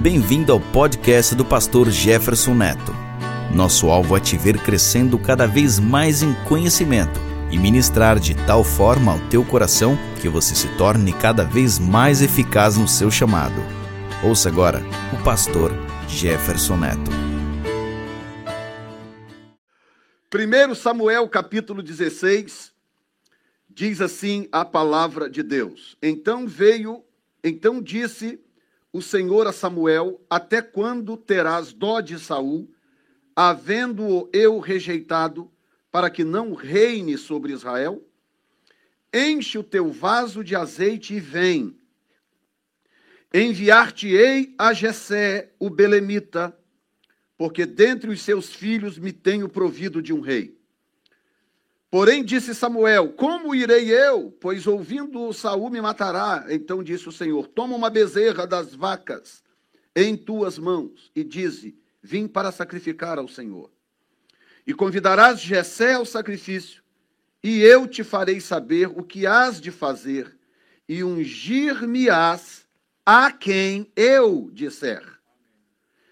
Bem-vindo ao podcast do pastor Jefferson Neto. Nosso alvo é te ver crescendo cada vez mais em conhecimento e ministrar de tal forma ao teu coração que você se torne cada vez mais eficaz no seu chamado. Ouça agora o pastor Jefferson Neto. 1 Samuel capítulo 16 diz assim a palavra de Deus. Então veio, então disse o Senhor a Samuel: Até quando terás dó de Saul, havendo-o eu rejeitado, para que não reine sobre Israel? Enche o teu vaso de azeite e vem. Enviar-te-ei a Jessé, o belemita, porque dentre os seus filhos me tenho provido de um rei. Porém disse Samuel: Como irei eu? Pois ouvindo Saul me matará. Então disse o Senhor: Toma uma bezerra das vacas em tuas mãos e dize: Vim para sacrificar ao Senhor. E convidarás Jessé ao sacrifício, e eu te farei saber o que hás de fazer, e ungir-me-ás a quem eu disser.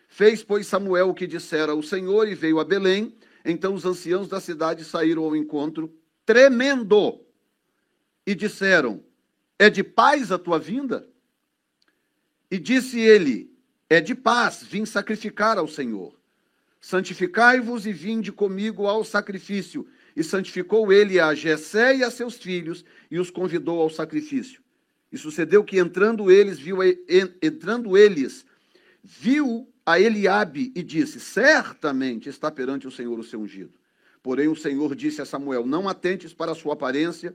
Fez, pois, Samuel o que dissera o Senhor e veio a Belém. Então os anciãos da cidade saíram ao encontro, tremendo, e disseram: É de paz a tua vinda? E disse ele: É de paz, vim sacrificar ao Senhor. Santificai-vos e vinde comigo ao sacrifício. E santificou ele a Jessé e a seus filhos e os convidou ao sacrifício. E sucedeu que entrando eles, viu entrando eles, viu a Eliabe e disse: Certamente está perante o Senhor o seu ungido. Porém o Senhor disse a Samuel: Não atentes para a sua aparência,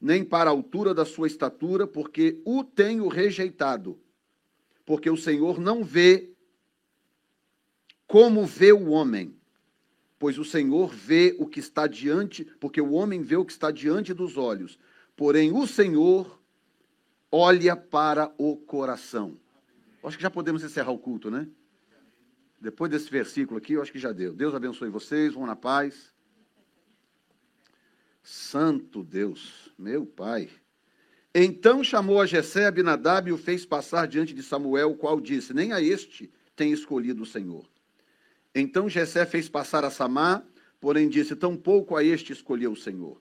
nem para a altura da sua estatura, porque o tenho rejeitado. Porque o Senhor não vê como vê o homem, pois o Senhor vê o que está diante, porque o homem vê o que está diante dos olhos. Porém o Senhor olha para o coração. Acho que já podemos encerrar o culto, né? Depois desse versículo aqui, eu acho que já deu. Deus abençoe vocês, vão na paz. Santo Deus, meu Pai. Então chamou a Jessé Abinadab e o fez passar diante de Samuel, o qual disse: Nem a este tem escolhido o Senhor. Então Jessé fez passar a Samá, porém disse: Tampouco a este escolheu o Senhor.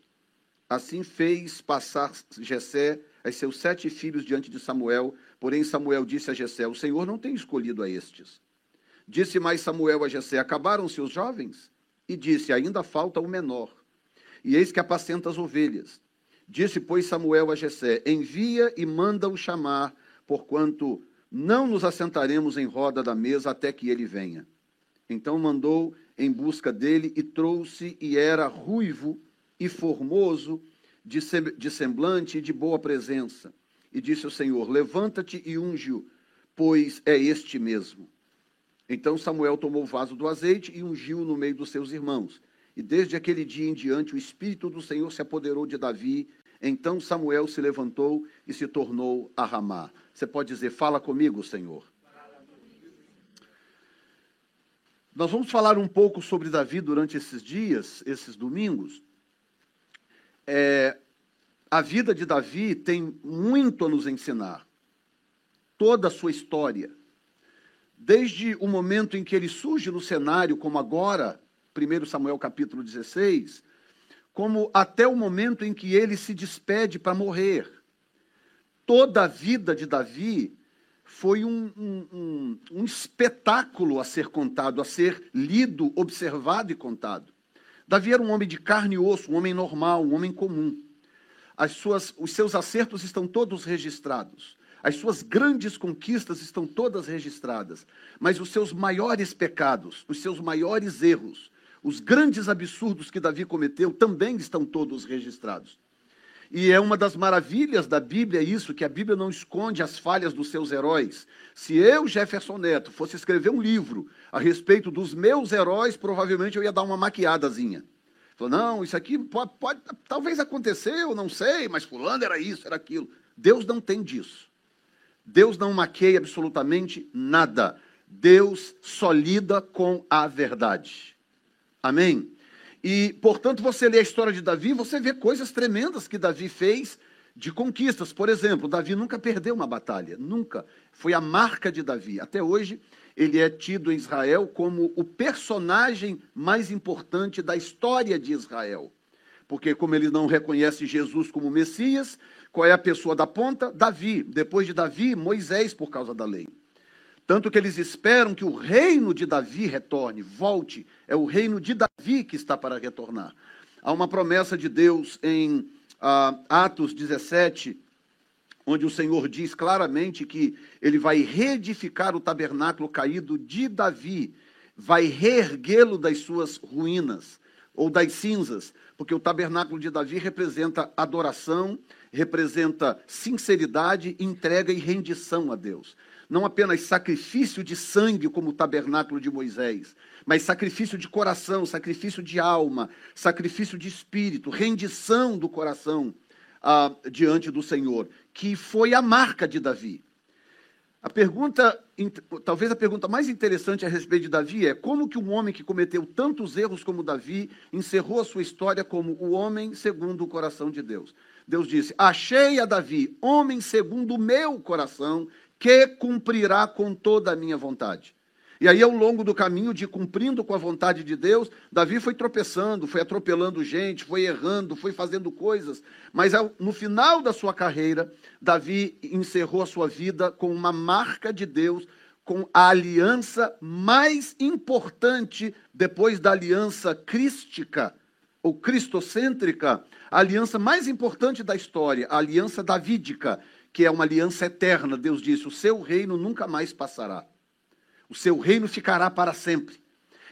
Assim fez passar Jessé a seus sete filhos diante de Samuel, porém Samuel disse a Jessé: O Senhor não tem escolhido a estes. Disse mais Samuel a Jessé: Acabaram-se os jovens? E disse: Ainda falta o menor. E eis que apacenta as ovelhas. Disse, pois, Samuel a Jessé: Envia e manda-o chamar, porquanto não nos assentaremos em roda da mesa até que ele venha. Então mandou em busca dele e trouxe, e era ruivo e formoso, de semblante e de boa presença. E disse o Senhor: Levanta-te e unge-o, pois é este mesmo. Então Samuel tomou o vaso do azeite e ungiu no meio dos seus irmãos. E desde aquele dia em diante o Espírito do Senhor se apoderou de Davi. Então Samuel se levantou e se tornou a Ramá. Você pode dizer, fala comigo, Senhor. Nós vamos falar um pouco sobre Davi durante esses dias, esses domingos. É, a vida de Davi tem muito a nos ensinar. Toda a sua história desde o momento em que ele surge no cenário, como agora, 1 Samuel capítulo 16, como até o momento em que ele se despede para morrer. Toda a vida de Davi foi um, um, um, um, espetáculo a ser contado, a ser lido, observado e contado. Davi era um homem de carne e osso, um homem normal, um homem comum. As suas, os seus acertos estão todos registrados. As suas grandes conquistas estão todas registradas, mas os seus maiores pecados, os seus maiores erros, os grandes absurdos que Davi cometeu também estão todos registrados. E é uma das maravilhas da Bíblia isso, que a Bíblia não esconde as falhas dos seus heróis. Se eu, Jefferson Neto, fosse escrever um livro a respeito dos meus heróis, provavelmente eu ia dar uma maquiadazinha. Falou, não, isso aqui pode, pode, talvez aconteceu, não sei, mas fulano era isso, era aquilo. Deus não tem disso. Deus não maqueia absolutamente nada. Deus só lida com a verdade. Amém? E, portanto, você lê a história de Davi, você vê coisas tremendas que Davi fez, de conquistas. Por exemplo, Davi nunca perdeu uma batalha, nunca. Foi a marca de Davi. Até hoje, ele é tido em Israel como o personagem mais importante da história de Israel. Porque, como ele não reconhece Jesus como Messias, qual é a pessoa da ponta? Davi. Depois de Davi, Moisés, por causa da lei. Tanto que eles esperam que o reino de Davi retorne, volte. É o reino de Davi que está para retornar. Há uma promessa de Deus em uh, Atos 17, onde o Senhor diz claramente que ele vai reedificar o tabernáculo caído de Davi, vai reerguê-lo das suas ruínas ou das cinzas, porque o tabernáculo de Davi representa adoração, representa sinceridade, entrega e rendição a Deus. Não apenas sacrifício de sangue, como o tabernáculo de Moisés, mas sacrifício de coração, sacrifício de alma, sacrifício de espírito, rendição do coração ah, diante do Senhor, que foi a marca de Davi. A pergunta, talvez a pergunta mais interessante a respeito de Davi é como que um homem que cometeu tantos erros como Davi encerrou a sua história como o homem segundo o coração de Deus. Deus disse: Achei a Davi, homem segundo o meu coração, que cumprirá com toda a minha vontade. E aí, ao longo do caminho de cumprindo com a vontade de Deus, Davi foi tropeçando, foi atropelando gente, foi errando, foi fazendo coisas. Mas no final da sua carreira, Davi encerrou a sua vida com uma marca de Deus, com a aliança mais importante depois da aliança crística ou cristocêntrica, a aliança mais importante da história, a aliança davídica, que é uma aliança eterna. Deus disse: o seu reino nunca mais passará. O seu reino ficará para sempre.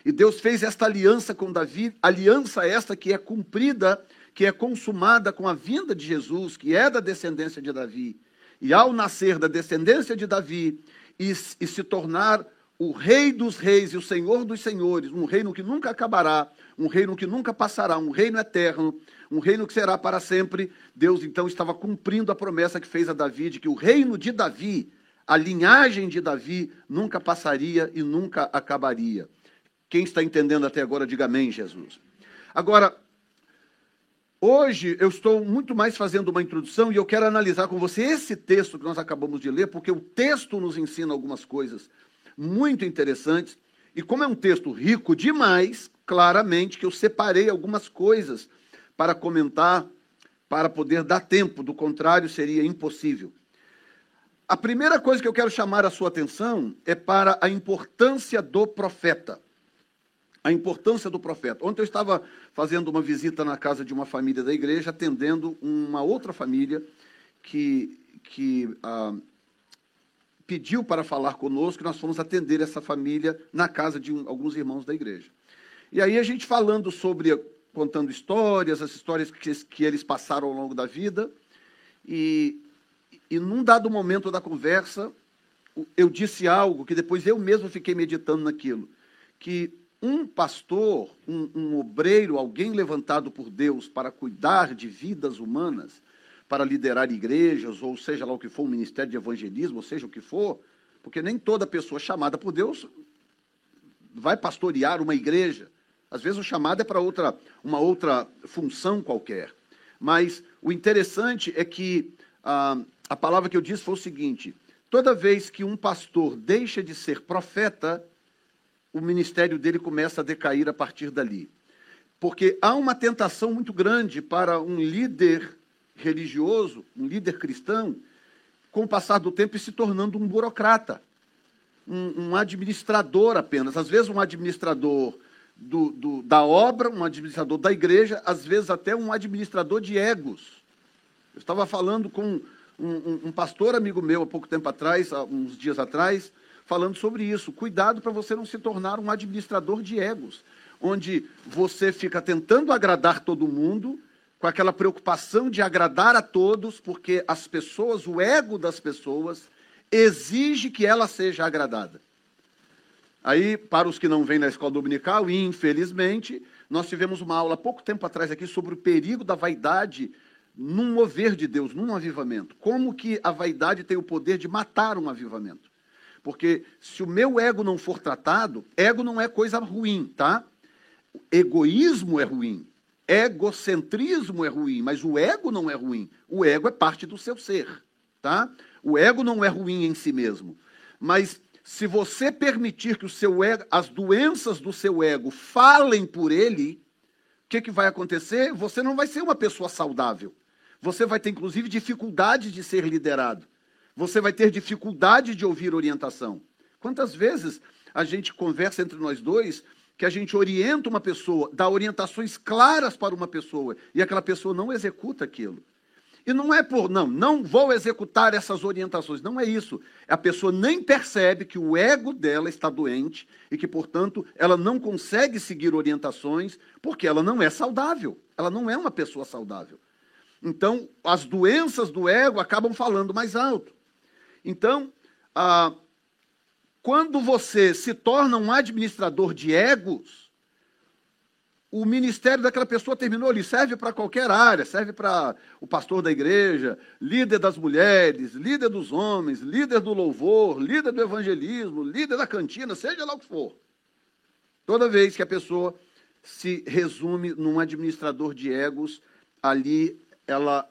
E Deus fez esta aliança com Davi, aliança esta que é cumprida, que é consumada com a vinda de Jesus, que é da descendência de Davi. E ao nascer da descendência de Davi e, e se tornar o Rei dos Reis e o Senhor dos Senhores, um reino que nunca acabará, um reino que nunca passará, um reino eterno, um reino que será para sempre. Deus então estava cumprindo a promessa que fez a Davi de que o reino de Davi a linhagem de Davi nunca passaria e nunca acabaria. Quem está entendendo até agora, diga amém, Jesus. Agora, hoje eu estou muito mais fazendo uma introdução e eu quero analisar com você esse texto que nós acabamos de ler, porque o texto nos ensina algumas coisas muito interessantes. E como é um texto rico demais, claramente que eu separei algumas coisas para comentar, para poder dar tempo, do contrário seria impossível. A primeira coisa que eu quero chamar a sua atenção é para a importância do profeta. A importância do profeta. Ontem eu estava fazendo uma visita na casa de uma família da igreja, atendendo uma outra família que, que ah, pediu para falar conosco, nós fomos atender essa família na casa de um, alguns irmãos da igreja. E aí a gente falando sobre, contando histórias, as histórias que, que eles passaram ao longo da vida, e e num dado momento da conversa, eu disse algo que depois eu mesmo fiquei meditando naquilo, que um pastor, um, um, obreiro, alguém levantado por Deus para cuidar de vidas humanas, para liderar igrejas, ou seja lá o que for, um ministério de evangelismo, ou seja o que for, porque nem toda pessoa chamada por Deus vai pastorear uma igreja. Às vezes o chamado é para outra, uma outra função qualquer. Mas o interessante é que ah, a palavra que eu disse foi o seguinte: toda vez que um pastor deixa de ser profeta, o ministério dele começa a decair a partir dali. Porque há uma tentação muito grande para um líder religioso, um líder cristão, com o passar do tempo e se tornando um burocrata, um, um administrador apenas. Às vezes, um administrador do, do, da obra, um administrador da igreja, às vezes até um administrador de egos. Eu estava falando com um, um, pastor amigo meu há pouco tempo atrás, há uns dias atrás, falando sobre isso. Cuidado para você não se tornar um administrador de egos, onde você fica tentando agradar todo mundo, com aquela preocupação de agradar a todos, porque as pessoas, o ego das pessoas, exige que ela seja agradada. Aí, para os que não vêm na escola dominical, infelizmente, nós tivemos uma aula pouco tempo atrás aqui sobre o perigo da vaidade num mover de Deus, num avivamento. Como que a vaidade tem o poder de matar um avivamento? Porque se o meu ego não for tratado, ego não é coisa ruim, tá? Egoísmo é ruim. egocentrismo é ruim, mas o ego não é ruim. O ego é parte do seu ser, tá? O ego não é ruim em si mesmo. Mas se você permitir que o seu ego, as doenças do seu ego falem por ele, o que, que vai acontecer? Você não vai ser uma pessoa saudável. Você vai ter, inclusive, dificuldade de ser liderado. Você vai ter dificuldade de ouvir orientação. Quantas vezes a gente conversa entre nós dois que a gente orienta uma pessoa, dá orientações claras para uma pessoa e aquela pessoa não executa aquilo. E não é por, não, não vou executar essas orientações. Não é isso. A pessoa nem percebe que o ego dela está doente e que, portanto, ela não consegue seguir orientações porque ela não é saudável. Ela não é uma pessoa saudável. Então, as doenças do ego acabam falando mais alto. Então, ah, quando você se torna um administrador de egos, o ministério daquela pessoa terminou ali, serve para qualquer área, serve para o pastor da igreja, líder das mulheres, líder dos homens, líder do louvor, líder do evangelismo, líder da cantina, seja lá o que for. Toda vez que a pessoa se resume num administrador de egos, ali ela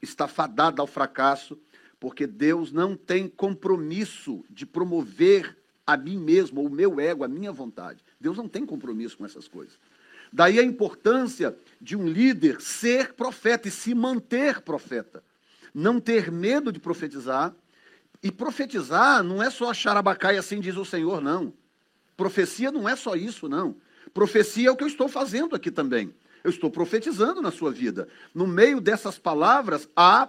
está fadada ao fracasso porque Deus não tem compromisso de promover a mim mesmo, o meu ego, a minha vontade. Deus não tem compromisso com essas coisas. Daí a importância de um líder ser profeta e se manter profeta. Não ter medo de profetizar. E profetizar não é só achar abacai assim diz o Senhor, não. Profecia não é só isso, não. Profecia é o que eu estou fazendo aqui também. Eu estou profetizando na sua vida. No meio dessas palavras há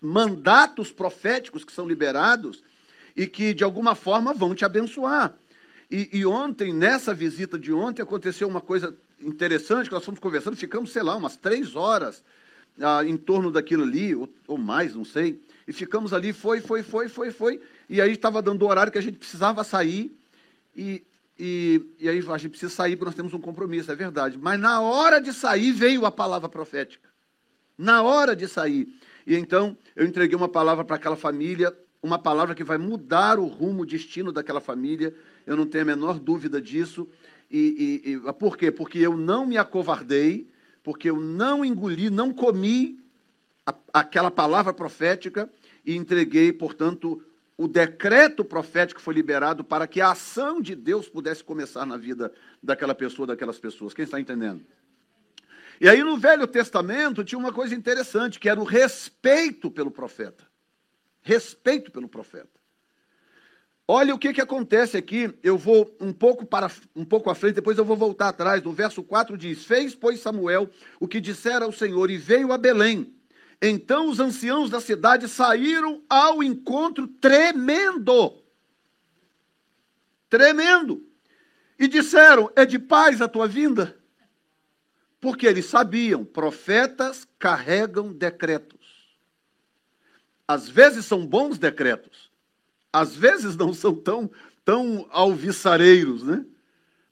mandatos proféticos que são liberados e que, de alguma forma, vão te abençoar. E, e, ontem, nessa visita de ontem, aconteceu uma coisa interessante, que nós fomos conversando, ficamos, sei lá, umas três horas ah, em torno daquilo ali, ou, ou, mais, não sei, e ficamos ali, foi, foi, foi, foi, foi, e aí estava dando o horário que a gente precisava sair, e, e, e aí a gente precisa sair porque nós temos um compromisso, é verdade, mas na hora de sair veio a palavra profética, na hora de sair, e então eu entreguei uma palavra para aquela família, uma palavra que vai mudar o rumo, o destino daquela família. Eu não tenho a menor dúvida disso. E, e, e por quê? Porque eu não me acovardei, porque eu não engoli, não comi a, aquela palavra profética e entreguei, portanto, o decreto profético foi liberado para que a ação de Deus pudesse começar na vida daquela pessoa, daquelas pessoas. Quem está entendendo? E aí no Velho Testamento tinha uma coisa interessante, que era o respeito pelo profeta. Respeito pelo profeta. Olha o que, que acontece aqui, eu vou um pouco para um pouco à frente, depois eu vou voltar atrás. No verso 4 diz: Fez, pois, Samuel o que dissera ao Senhor e veio a Belém. Então os anciãos da cidade saíram ao encontro tremendo. Tremendo. E disseram: É de paz a tua vinda? Porque eles sabiam, profetas carregam decretos. Às vezes são bons decretos, às vezes não são tão, tão alviçareiros, né?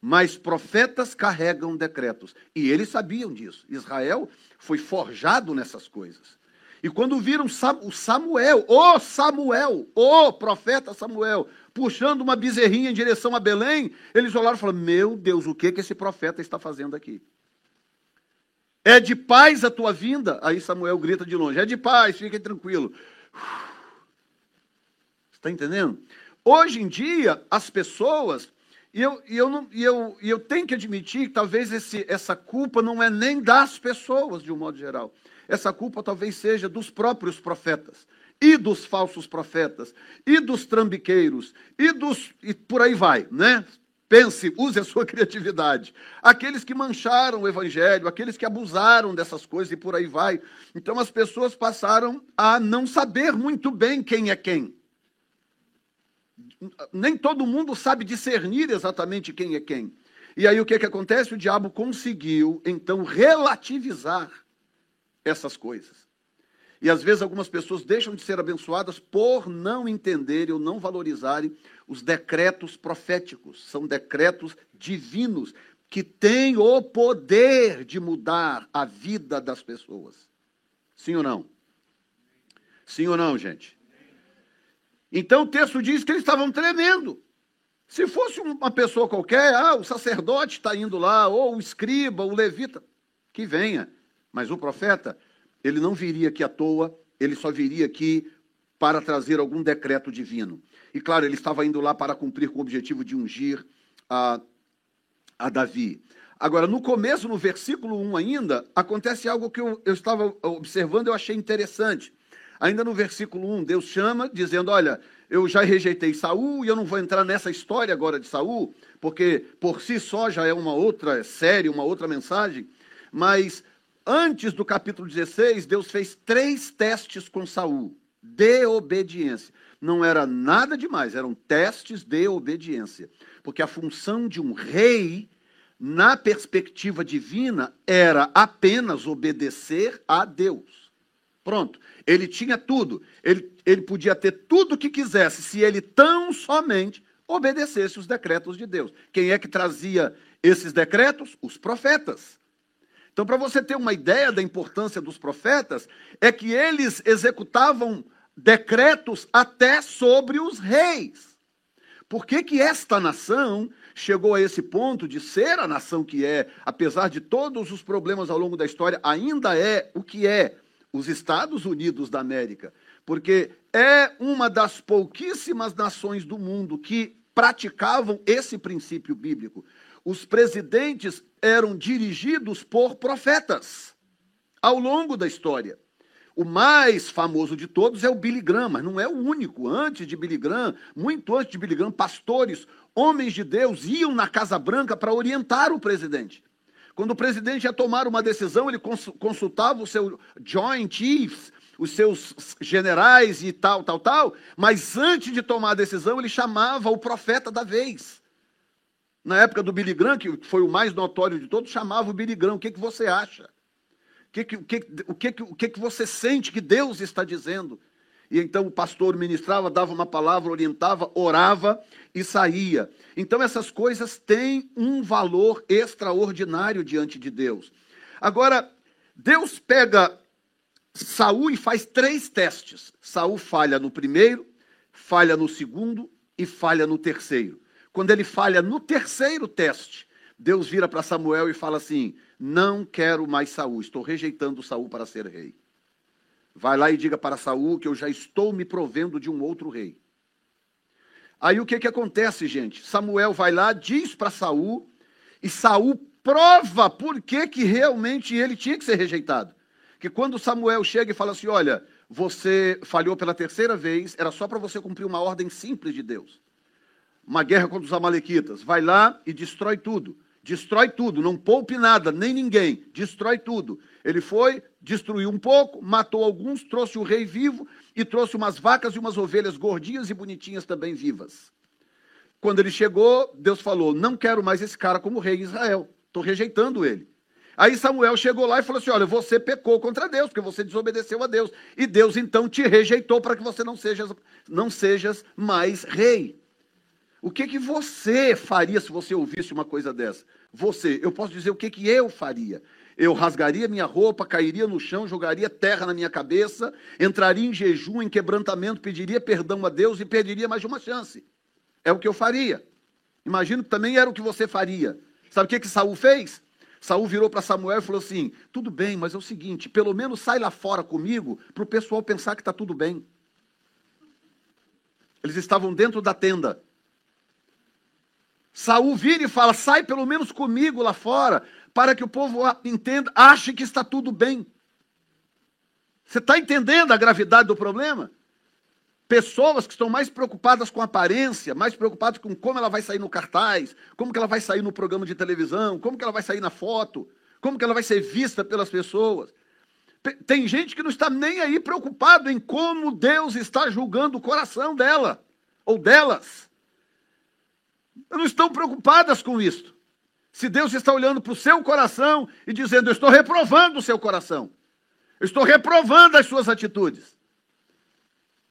Mas profetas carregam decretos. E eles sabiam disso. Israel foi forjado nessas coisas. E quando viram o Samuel, o Samuel, o profeta Samuel, puxando uma bezerrinha em direção a Belém, eles olharam e falaram: Meu Deus, o que, que esse profeta está fazendo aqui? É de paz a tua vinda? Aí Samuel grita de longe: É de paz, fique tranquilo. Está entendendo? Hoje em dia, as pessoas, e eu, e eu, não, e eu, e eu tenho que admitir que talvez esse, essa culpa não é nem das pessoas, de um modo geral. Essa culpa talvez seja dos próprios profetas, e dos falsos profetas, e dos trambiqueiros, e dos. e por aí vai, né? Pense, use a sua criatividade. Aqueles que mancharam o evangelho, aqueles que abusaram dessas coisas e por aí vai. Então as pessoas passaram a não saber muito bem quem é quem. Nem todo mundo sabe discernir exatamente quem é quem. E aí o que, que acontece? O diabo conseguiu, então, relativizar essas coisas. E às vezes algumas pessoas deixam de ser abençoadas por não entenderem ou não valorizarem os decretos proféticos. São decretos divinos que têm o poder de mudar a vida das pessoas. Sim ou não? Sim ou não, gente? Então o texto diz que eles estavam tremendo. Se fosse uma pessoa qualquer, ah, o sacerdote está indo lá, ou o escriba, o levita, que venha. Mas o profeta, ele não viria aqui à toa, ele só viria aqui para trazer algum decreto divino. E claro, ele estava indo lá para cumprir com o objetivo de ungir a, a Davi. Agora, no começo, no versículo 1 ainda, acontece algo que eu, eu estava observando e eu achei interessante. Ainda no versículo 1, Deus chama, dizendo: Olha, eu já rejeitei Saul e eu não vou entrar nessa história agora de Saul, porque por si só já é uma outra série, uma outra mensagem. Mas antes do capítulo 16, Deus fez três testes com Saul de obediência. Não era nada demais, eram testes de obediência. Porque a função de um rei na perspectiva divina, era apenas obedecer a Deus. Pronto. Ele tinha tudo. Ele, ele podia ter tudo o que quisesse, se ele tão somente obedecesse os decretos de Deus. Quem é que trazia esses decretos? Os profetas. Então, para você ter uma ideia da importância dos profetas, é que eles executavam decretos até sobre os reis. Por que, que esta nação chegou a esse ponto de ser a nação que é, apesar de todos os problemas ao longo da história, ainda é o que é os Estados Unidos da América, porque é uma das pouquíssimas nações do mundo que praticavam esse princípio bíblico. Os presidentes eram dirigidos por profetas ao longo da história. O mais famoso de todos é o Billy Graham, mas não é o único. Antes de Billy Graham, muito antes de Billy Graham, pastores homens de Deus iam na Casa Branca para orientar o presidente. Quando o presidente ia tomar uma decisão, ele consultava o seu Joint Chiefs, os seus generais e tal, tal, tal, mas antes de tomar a decisão, ele chamava o profeta da vez. Na época do Billy Graham, que foi o mais notório de todos, chamava o Billy Graham. O que, que você acha? O que, que, o, que, o, que, o que, que você sente que Deus está dizendo? E então o pastor ministrava, dava uma palavra, orientava, orava e saía. Então essas coisas têm um valor extraordinário diante de Deus. Agora, Deus pega Saul e faz três testes. Saul falha no primeiro, falha no segundo e falha no terceiro. Quando ele falha no terceiro teste, Deus vira para Samuel e fala assim: "Não quero mais Saul, estou rejeitando Saul para ser rei". Vai lá e diga para Saul que eu já estou me provendo de um outro rei. Aí o que, que acontece, gente? Samuel vai lá, diz para Saul, e Saul prova por que, que realmente ele tinha que ser rejeitado. Que quando Samuel chega e fala assim: olha, você falhou pela terceira vez, era só para você cumprir uma ordem simples de Deus. Uma guerra contra os Amalequitas. Vai lá e destrói tudo. Destrói tudo, não poupe nada, nem ninguém. Destrói tudo. Ele foi, destruiu um pouco, matou alguns, trouxe o rei vivo e trouxe umas vacas e umas ovelhas gordinhas e bonitinhas também vivas. Quando ele chegou, Deus falou: Não quero mais esse cara como rei de Israel, estou rejeitando ele. Aí Samuel chegou lá e falou assim: Olha, você pecou contra Deus, porque você desobedeceu a Deus. E Deus então te rejeitou para que você não sejas, não sejas mais rei. O que, que você faria se você ouvisse uma coisa dessa? Você, eu posso dizer o que, que eu faria. Eu rasgaria minha roupa, cairia no chão, jogaria terra na minha cabeça, entraria em jejum, em quebrantamento, pediria perdão a Deus e perderia mais de uma chance. É o que eu faria. Imagino que também era o que você faria. Sabe o que, que Saul fez? Saul virou para Samuel e falou assim: tudo bem, mas é o seguinte, pelo menos sai lá fora comigo para o pessoal pensar que está tudo bem. Eles estavam dentro da tenda. Saul vira e fala: sai pelo menos comigo lá fora, para que o povo entenda, ache que está tudo bem. Você está entendendo a gravidade do problema? Pessoas que estão mais preocupadas com aparência, mais preocupadas com como ela vai sair no cartaz, como que ela vai sair no programa de televisão, como que ela vai sair na foto, como que ela vai ser vista pelas pessoas. Tem gente que não está nem aí preocupado em como Deus está julgando o coração dela ou delas não estão preocupadas com isso. Se Deus está olhando para o seu coração e dizendo: Eu estou reprovando o seu coração, eu estou reprovando as suas atitudes.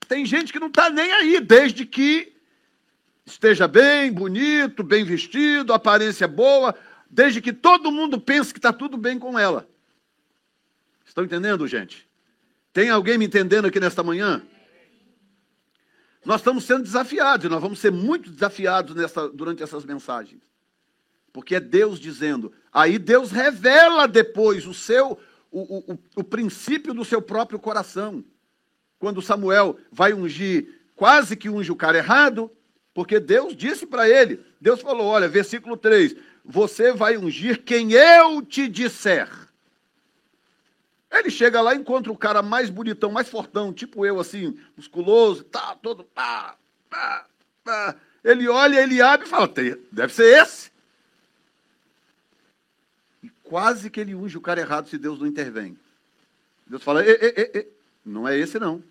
Tem gente que não está nem aí, desde que esteja bem, bonito, bem vestido, aparência boa, desde que todo mundo pense que está tudo bem com ela. Estão entendendo, gente? Tem alguém me entendendo aqui nesta manhã? Nós estamos sendo desafiados, nós vamos ser muito desafiados nessa, durante essas mensagens. Porque é Deus dizendo: Aí Deus revela depois o seu o, o, o princípio do seu próprio coração. Quando Samuel vai ungir, quase que unge o cara errado, porque Deus disse para ele, Deus falou, olha, versículo 3, você vai ungir quem eu te disser. Ele chega lá encontra o cara mais bonitão, mais fortão, tipo eu, assim, musculoso, tá, todo, pá, pá, pá. Ele olha, ele abre e fala, deve ser esse. Quase que ele unge o cara errado se Deus não intervém. Deus fala, não é esse não.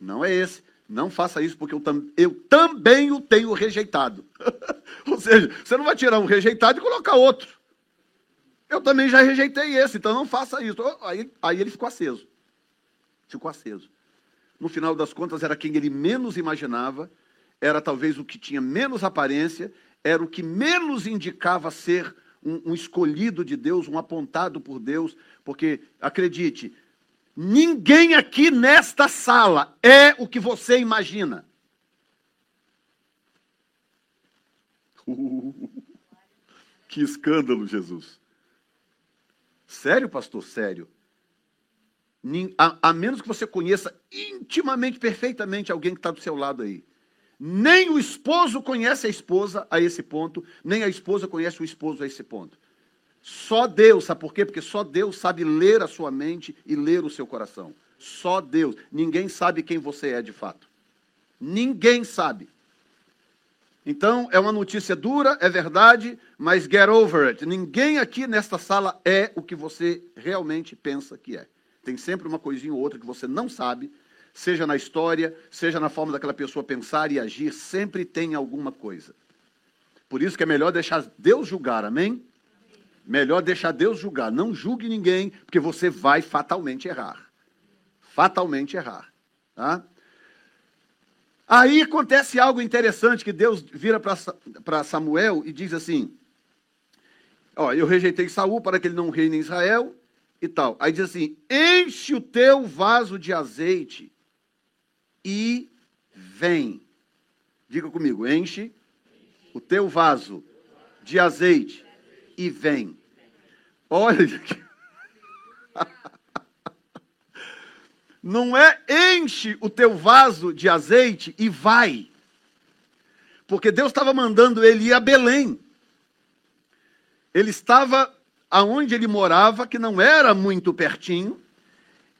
Não é esse. Não faça isso, porque eu, tam, eu também o tenho rejeitado. Ou seja, você não vai tirar um rejeitado e colocar outro. Eu também já rejeitei esse, então não faça isso. Aí, aí ele ficou aceso. Ficou aceso. No final das contas, era quem ele menos imaginava, era talvez o que tinha menos aparência, era o que menos indicava ser um, um escolhido de Deus, um apontado por Deus, porque, acredite, ninguém aqui nesta sala é o que você imagina. Uh, que escândalo, Jesus. Sério, pastor? Sério. A, a menos que você conheça intimamente, perfeitamente alguém que está do seu lado aí. Nem o esposo conhece a esposa a esse ponto, nem a esposa conhece o esposo a esse ponto. Só Deus, sabe por quê? Porque só Deus sabe ler a sua mente e ler o seu coração. Só Deus. Ninguém sabe quem você é de fato. Ninguém sabe. Então, é uma notícia dura, é verdade, mas get over it. Ninguém aqui nesta sala é o que você realmente pensa que é. Tem sempre uma coisinha ou outra que você não sabe, seja na história, seja na forma daquela pessoa pensar e agir, sempre tem alguma coisa. Por isso que é melhor deixar Deus julgar, amém? Melhor deixar Deus julgar. Não julgue ninguém, porque você vai fatalmente errar. Fatalmente errar. Tá? Aí acontece algo interessante que Deus vira para Samuel e diz assim: Ó, eu rejeitei Saul para que ele não reine em Israel e tal. Aí diz assim: enche o teu vaso de azeite e vem. Diga comigo, enche o teu vaso de azeite e vem. Olha, não é enche o teu vaso de azeite e vai. Porque Deus estava mandando ele ir a Belém. Ele estava aonde ele morava, que não era muito pertinho,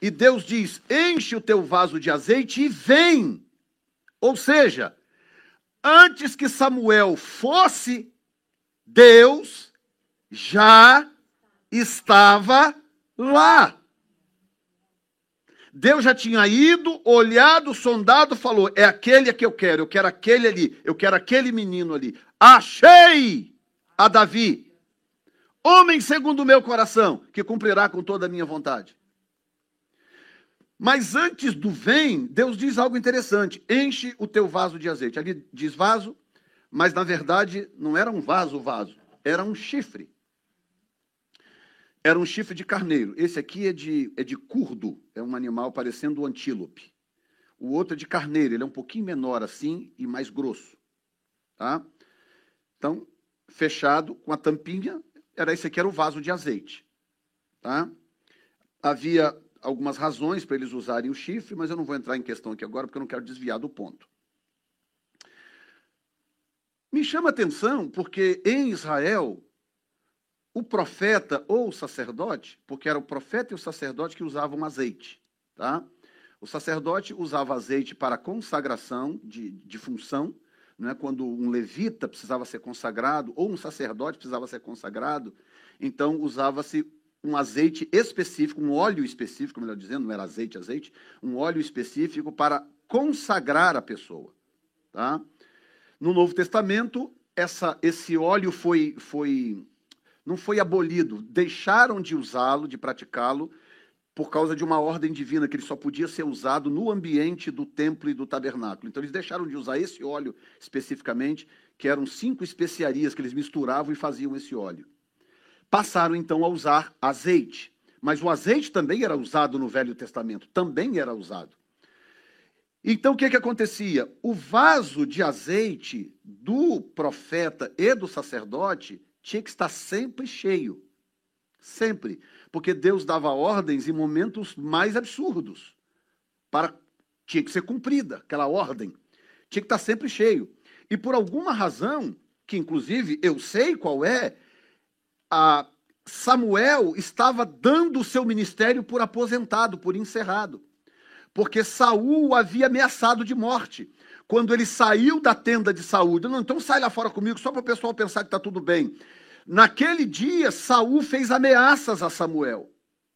e Deus diz: enche o teu vaso de azeite e vem. Ou seja, antes que Samuel fosse, Deus já estava lá. Deus já tinha ido, olhado, sondado, falou: é aquele que eu quero, eu quero aquele ali, eu quero aquele menino ali. Achei a Davi, homem segundo o meu coração, que cumprirá com toda a minha vontade. Mas antes do vem, Deus diz algo interessante: enche o teu vaso de azeite. Ali diz vaso, mas na verdade não era um vaso, vaso, era um chifre era um chifre de carneiro. Esse aqui é de, é de curdo, é um animal parecendo um antílope. O outro é de carneiro, ele é um pouquinho menor assim e mais grosso. Tá? Então, fechado com a tampinha, era esse aqui era o vaso de azeite. Tá? Havia algumas razões para eles usarem o chifre, mas eu não vou entrar em questão aqui agora porque eu não quero desviar do ponto. Me chama a atenção porque em Israel o profeta ou o sacerdote, porque era o profeta e o sacerdote que usavam azeite, tá? O sacerdote usava azeite para consagração de, de função, né? quando um levita precisava ser consagrado, ou um sacerdote precisava ser consagrado, então usava-se um azeite específico, um óleo específico, melhor dizendo, não era azeite, azeite, um óleo específico para consagrar a pessoa. Tá? No Novo Testamento, essa, esse óleo foi, foi não foi abolido, deixaram de usá-lo, de praticá-lo, por causa de uma ordem divina, que ele só podia ser usado no ambiente do templo e do tabernáculo. Então eles deixaram de usar esse óleo especificamente, que eram cinco especiarias que eles misturavam e faziam esse óleo. Passaram então a usar azeite. Mas o azeite também era usado no Velho Testamento, também era usado. Então o que, que acontecia? O vaso de azeite do profeta e do sacerdote tinha que estar sempre cheio. Sempre. Porque Deus dava ordens em momentos mais absurdos. Para tinha que ser cumprida aquela ordem. Tinha que estar sempre cheio. E por alguma razão, que inclusive eu sei qual é, a Samuel estava dando o seu ministério por aposentado, por encerrado. Porque Saul o havia ameaçado de morte. Quando ele saiu da tenda de Saul, não, então sai lá fora comigo, só para o pessoal pensar que está tudo bem. Naquele dia, Saul fez ameaças a Samuel.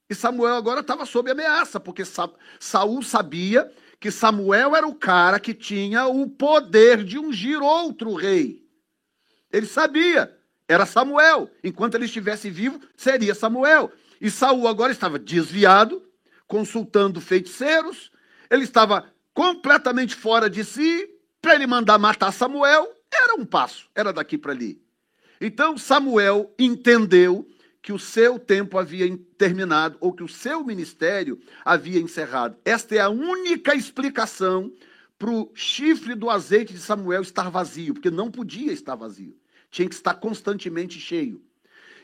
E Samuel agora estava sob ameaça, porque Sa Saul sabia que Samuel era o cara que tinha o poder de ungir outro rei. Ele sabia, era Samuel. Enquanto ele estivesse vivo, seria Samuel. E Saul agora estava desviado, consultando feiticeiros, ele estava completamente fora de si, para ele mandar matar Samuel, era um passo, era daqui para ali. Então Samuel entendeu que o seu tempo havia terminado ou que o seu ministério havia encerrado. Esta é a única explicação para o chifre do azeite de Samuel estar vazio, porque não podia estar vazio, tinha que estar constantemente cheio.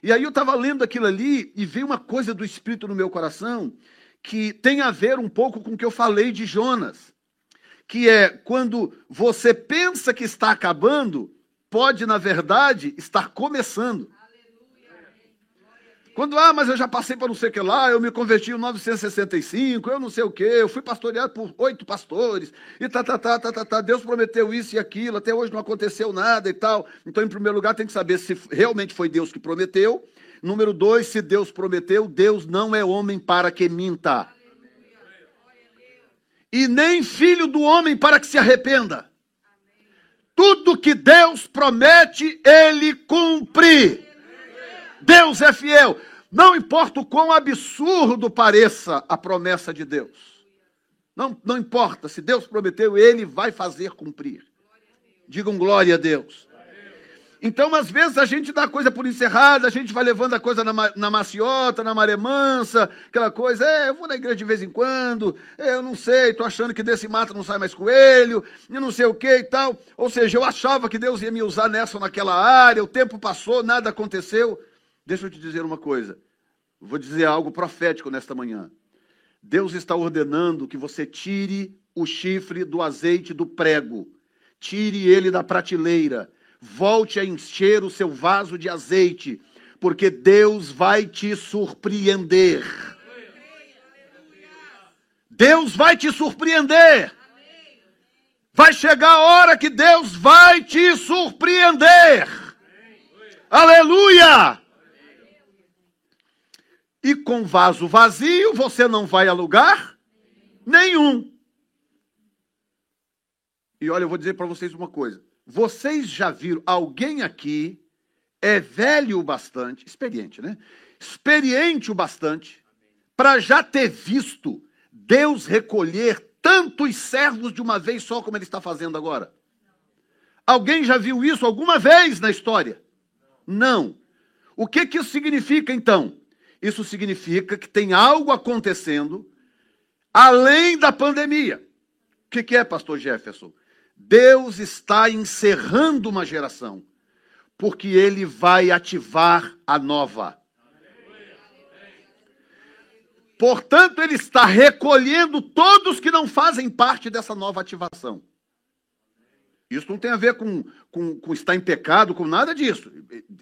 E aí eu estava lendo aquilo ali e veio uma coisa do Espírito no meu coração que tem a ver um pouco com o que eu falei de Jonas, que é quando você pensa que está acabando, pode, na verdade, estar começando. Quando, ah, mas eu já passei para não sei o que lá, eu me converti em 1965, eu não sei o que, eu fui pastoreado por oito pastores, e tá, tá, tá, tá, tá, tá, Deus prometeu isso e aquilo, até hoje não aconteceu nada e tal. Então, em primeiro lugar, tem que saber se realmente foi Deus que prometeu. Número dois, se Deus prometeu, Deus não é homem para que minta. E nem filho do homem para que se arrependa. Tudo que Deus promete, ele cumpre. Deus é fiel. Não importa o quão absurdo pareça a promessa de Deus. Não, não importa, se Deus prometeu, ele vai fazer cumprir. Digam glória a Deus. Então, às vezes, a gente dá a coisa por encerrada, a gente vai levando a coisa na, na maciota, na maremansa, aquela coisa, é, eu vou na igreja de vez em quando, é, eu não sei, tô achando que desse mato não sai mais coelho, e não sei o que e tal. Ou seja, eu achava que Deus ia me usar nessa ou naquela área, o tempo passou, nada aconteceu. Deixa eu te dizer uma coisa, vou dizer algo profético nesta manhã. Deus está ordenando que você tire o chifre do azeite do prego, tire ele da prateleira, volte a encher o seu vaso de azeite, porque Deus vai te surpreender. Deus vai te surpreender. Vai chegar a hora que Deus vai te surpreender. Aleluia! E com vaso vazio você não vai a lugar nenhum. E olha, eu vou dizer para vocês uma coisa. Vocês já viram alguém aqui é velho o bastante, experiente, né? Experiente o bastante para já ter visto Deus recolher tantos servos de uma vez só como ele está fazendo agora? Alguém já viu isso alguma vez na história? Não. O que, que isso significa então? Isso significa que tem algo acontecendo além da pandemia. O que, é, pastor Jefferson? Deus está encerrando uma geração, porque ele vai ativar a nova. Portanto, ele está recolhendo todos que não fazem parte dessa nova ativação. Isso não tem a ver com, com, com, estar em pecado, com nada disso.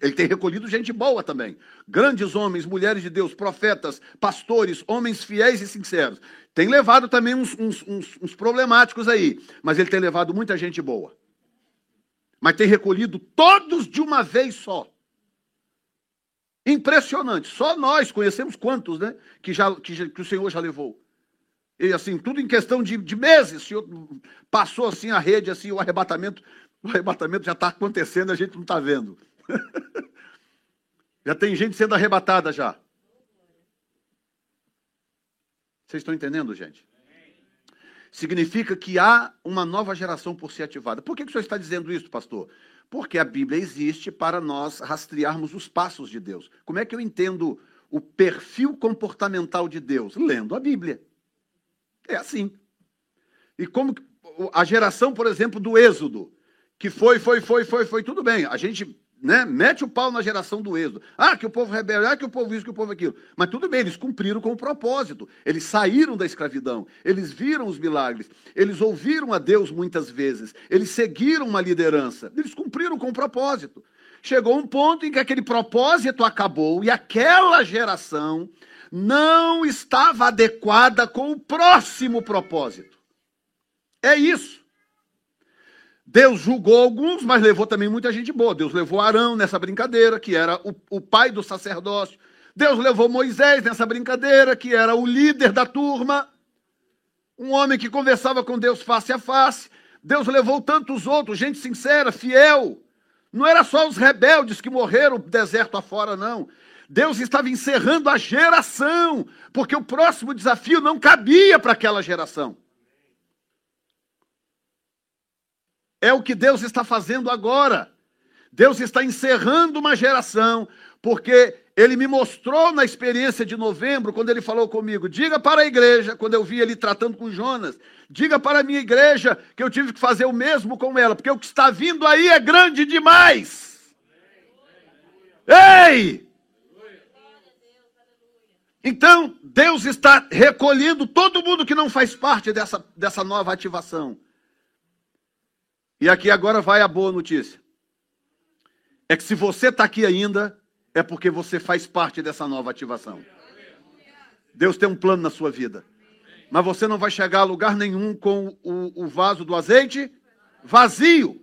Ele tem recolhido gente boa também. Grandes homens, mulheres de Deus, profetas, pastores, homens fiéis e sinceros. Tem levado também uns, uns, uns, uns problemáticos aí, mas ele tem levado muita gente boa. Mas tem recolhido todos de uma vez só. Impressionante. Só nós conhecemos quantos, né? Que, já, que, já, que o Senhor já levou. E assim, tudo em questão de, de meses, passou assim a rede, assim, o arrebatamento, o arrebatamento já está acontecendo, a gente não está vendo. já tem gente sendo arrebatada já. Vocês estão entendendo, gente? Significa que há uma nova geração por ser ativada. Por que, que o senhor está dizendo isso, pastor? Porque a Bíblia existe para nós rastrearmos os passos de Deus. Como é que eu entendo o perfil comportamental de Deus? Lendo a Bíblia. É assim. E como a geração, por exemplo, do Êxodo, que foi, foi, foi, foi, foi, tudo bem. A gente né, mete o pau na geração do êxodo. Ah, que o povo rebelde, ah, que o povo isso, que o povo aquilo. Mas tudo bem, eles cumpriram com o propósito. Eles saíram da escravidão, eles viram os milagres, eles ouviram a Deus muitas vezes, eles seguiram uma liderança, eles cumpriram com o propósito. Chegou um ponto em que aquele propósito acabou e aquela geração não estava adequada com o próximo propósito. É isso. Deus julgou alguns, mas levou também muita gente boa. Deus levou Arão nessa brincadeira, que era o, o pai do sacerdócio. Deus levou Moisés nessa brincadeira, que era o líder da turma. Um homem que conversava com Deus face a face. Deus levou tantos outros, gente sincera, fiel. Não era só os rebeldes que morreram deserto afora, não. Deus estava encerrando a geração, porque o próximo desafio não cabia para aquela geração. É o que Deus está fazendo agora. Deus está encerrando uma geração, porque ele me mostrou na experiência de novembro, quando ele falou comigo: diga para a igreja, quando eu vi ele tratando com Jonas, diga para a minha igreja que eu tive que fazer o mesmo com ela, porque o que está vindo aí é grande demais. Ei! Então, Deus está recolhendo todo mundo que não faz parte dessa, dessa nova ativação. E aqui agora vai a boa notícia. É que se você está aqui ainda, é porque você faz parte dessa nova ativação. Deus tem um plano na sua vida. Mas você não vai chegar a lugar nenhum com o, o vaso do azeite vazio.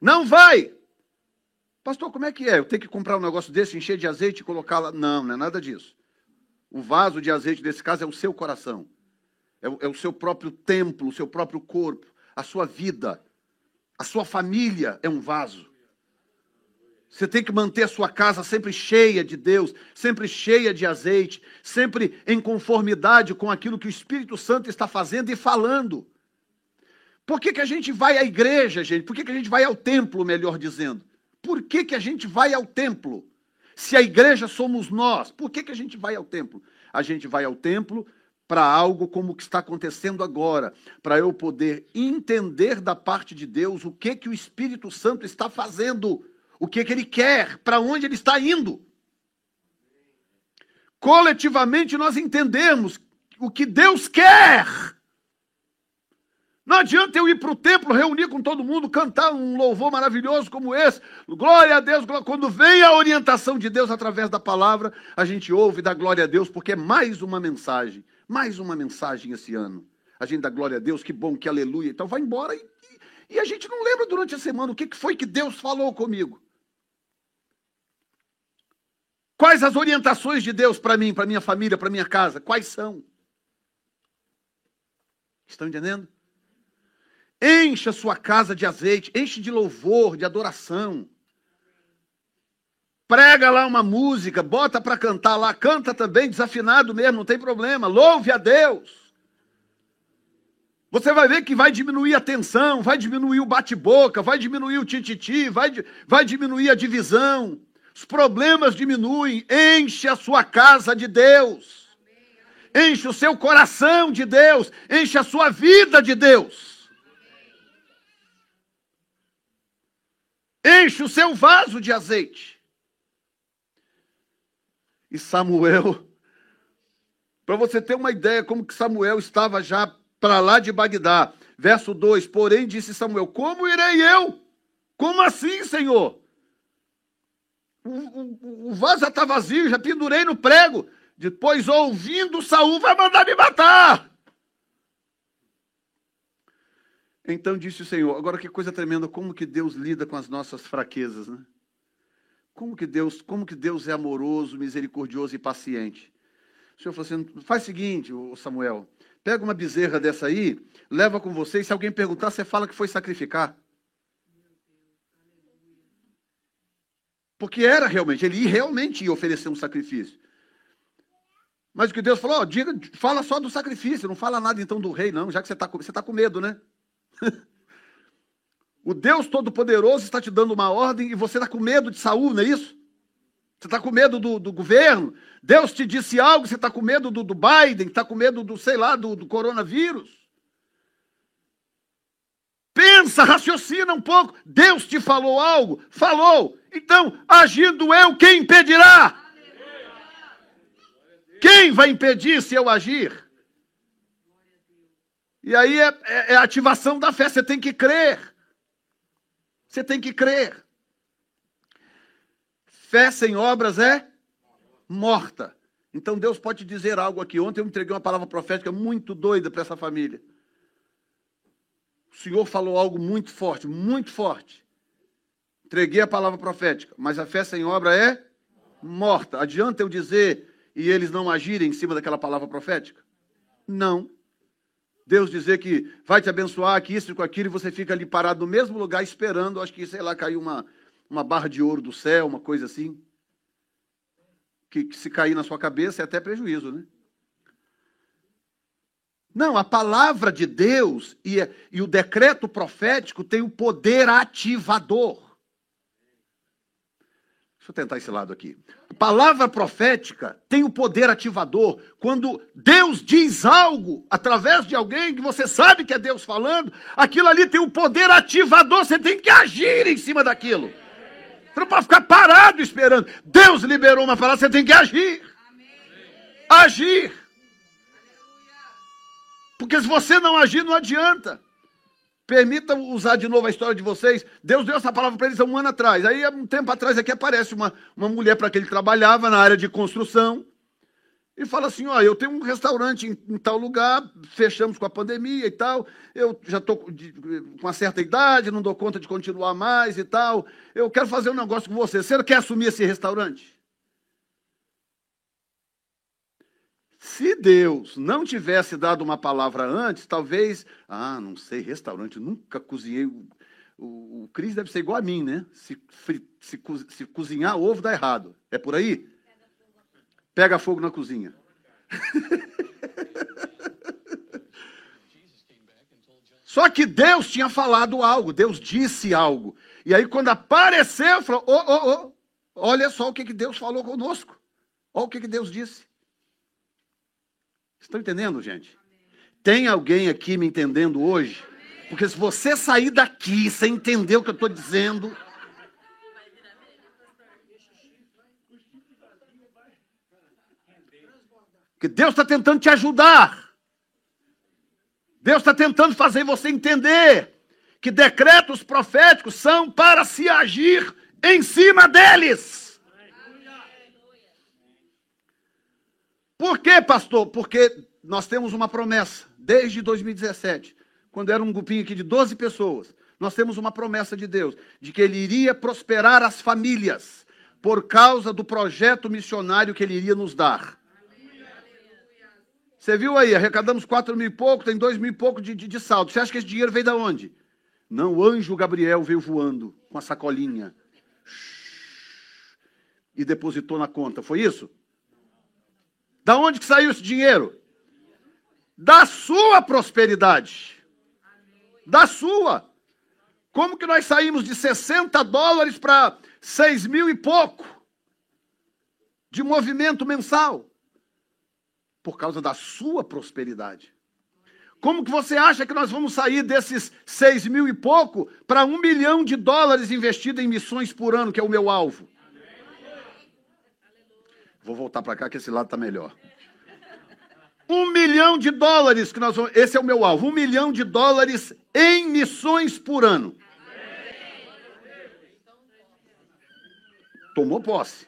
Não vai. Pastor, como é que é? Eu tenho que comprar um negócio desse, encher de azeite e colocar lá. Não, não é nada disso. O vaso de azeite, nesse caso, é o seu coração. É o, é o seu próprio templo, o seu próprio corpo, a sua vida. A sua família é um vaso. Você tem que manter a sua casa sempre cheia de Deus, sempre cheia de azeite, sempre em conformidade com aquilo que o Espírito Santo está fazendo e falando. Por que, que a gente vai à igreja, gente? Por que, que a gente vai ao templo, melhor dizendo? Por que, que a gente vai ao templo? Se a igreja somos nós, por que, que a gente vai ao templo? A gente vai ao templo para algo como o que está acontecendo agora, para eu poder entender da parte de Deus o que que o Espírito Santo está fazendo, o que que ele quer, para onde ele está indo. Coletivamente nós entendemos o que Deus quer. Não adianta eu ir para o templo, reunir com todo mundo, cantar um louvor maravilhoso como esse. Glória a Deus. Quando vem a orientação de Deus através da palavra, a gente ouve e dá glória a Deus, porque é mais uma mensagem mais uma mensagem esse ano. A gente dá glória a Deus, que bom, que aleluia. Então vai embora e, e, e a gente não lembra durante a semana o que, que foi que Deus falou comigo. Quais as orientações de Deus para mim, para minha família, para minha casa? Quais são? Estão entendendo? Encha sua casa de azeite, enche de louvor, de adoração. Prega lá uma música, bota para cantar lá, canta também, desafinado mesmo, não tem problema. Louve a Deus. Você vai ver que vai diminuir a tensão, vai diminuir o bate-boca, vai diminuir o tititi, vai, vai diminuir a divisão. Os problemas diminuem. Enche a sua casa de Deus. Enche o seu coração de Deus. Enche a sua vida de Deus. Enche o seu vaso de azeite e Samuel. Para você ter uma ideia como que Samuel estava já para lá de Bagdá. Verso 2: Porém disse Samuel: Como irei eu? Como assim, Senhor? O, o, o vaso já está vazio, já pendurei no prego. Depois, ouvindo Saul, vai mandar me matar. Então disse o Senhor. Agora que coisa tremenda, como que Deus lida com as nossas fraquezas, né? Como que Deus, como que Deus é amoroso, misericordioso e paciente? O Senhor falou assim: faz o seguinte, Samuel, pega uma bezerra dessa aí, leva com você, e se alguém perguntar, você fala que foi sacrificar. Porque era realmente, ele realmente ia oferecer um sacrifício. Mas o que Deus falou, diga, fala só do sacrifício, não fala nada então do rei, não, já que você está você tá com medo, né? O Deus Todo-Poderoso está te dando uma ordem e você está com medo de Saul, não é isso? Você está com medo do, do, governo? Deus te disse algo, você está com medo do, do Biden, está com medo do, sei lá, do, do coronavírus? Pensa, raciocina um pouco. Deus te falou algo? Falou. Então, agindo eu, quem impedirá? Quem vai impedir se eu agir? E aí é, é, é ativação da fé. Você tem que crer. Você tem que crer. Fé sem obras é morta. Então Deus pode dizer algo aqui. Ontem eu entreguei uma palavra profética muito doida para essa família. O Senhor falou algo muito forte, muito forte. Entreguei a palavra profética, mas a fé sem obra é morta. Adianta eu dizer e eles não agirem em cima daquela palavra profética? Não. Deus dizer que vai te abençoar, que isso e com aquilo, e você fica ali parado no mesmo lugar esperando, acho que, sei lá, caiu uma, uma barra de ouro do céu, uma coisa assim. Que, que se cair na sua cabeça é até prejuízo, né? Não, a palavra de Deus e, e o decreto profético tem o poder ativador. Deixa eu tentar esse lado aqui. Palavra profética tem o poder ativador. Quando Deus diz algo através de alguém que você sabe que é Deus falando, aquilo ali tem o poder ativador. Você tem que agir em cima daquilo. Você não pode ficar parado esperando. Deus liberou uma palavra, você tem que agir. Agir. Porque se você não agir, não adianta. Permita usar de novo a história de vocês. Deus deu essa palavra para eles há um ano atrás. Aí, um tempo atrás, aqui aparece uma, uma mulher para que ele trabalhava na área de construção. E fala assim: Ó, eu tenho um restaurante em, em, tal lugar, fechamos com a pandemia e tal. Eu já estou com uma certa idade, não dou conta de continuar mais e tal. Eu quero fazer um negócio com você. Você quer assumir esse restaurante? Se Deus não tivesse dado uma palavra antes, talvez, ah, não sei, restaurante, nunca cozinhei. O, o, o Cris deve ser igual a mim, né? Se, se, se cozinhar ovo dá errado. É por aí? Pega fogo na cozinha. Só que Deus tinha falado algo, Deus disse algo. E aí, quando apareceu, falou: oh, oh, oh, olha só o que, que Deus falou conosco. Olha o que, que Deus disse. Estão entendendo, gente? Tem alguém aqui me entendendo hoje? Porque se você sair daqui sem entender o que eu estou dizendo. Que Deus está tentando te ajudar. Deus está tentando fazer você entender que decretos proféticos são para se agir em cima deles. Por quê, pastor? Porque nós temos uma promessa desde 2017, quando era um grupinho aqui de 12 pessoas. Nós temos uma promessa de Deus de que ele iria prosperar as famílias por causa do projeto missionário que ele iria nos dar. Você viu aí, arrecadamos 4 mil e pouco, tem 2 mil e pouco de, de, de saldo. Você acha que esse dinheiro veio da onde? Não, o anjo Gabriel veio voando com a sacolinha e depositou na conta. Foi isso? Da onde que saiu esse dinheiro? Da sua prosperidade. Da sua. Como que nós saímos de 60 dólares para 6 mil e pouco de movimento mensal? Por causa da sua prosperidade. Como que você acha que nós vamos sair desses 6 mil e pouco para um milhão de dólares investido em missões por ano, que é o meu alvo? Vou voltar para cá que esse lado está melhor. Um milhão de dólares que nós vamos. Esse é o meu alvo. Um milhão de dólares em missões por ano. Tomou posse.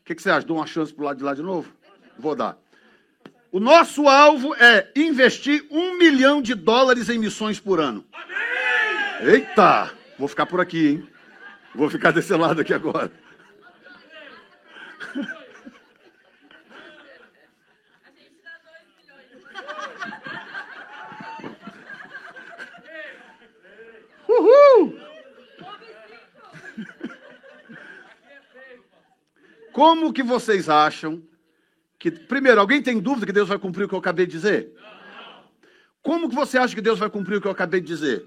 O que, que você acha? Dou uma chance para o lado de lá de novo? Vou dar. O nosso alvo é investir um milhão de dólares em missões por ano. Eita! Vou ficar por aqui, hein? Vou ficar desse lado aqui agora. Como que vocês acham que. Primeiro, alguém tem dúvida que Deus vai cumprir o que eu acabei de dizer? Como que você acha que Deus vai cumprir o que eu acabei de dizer?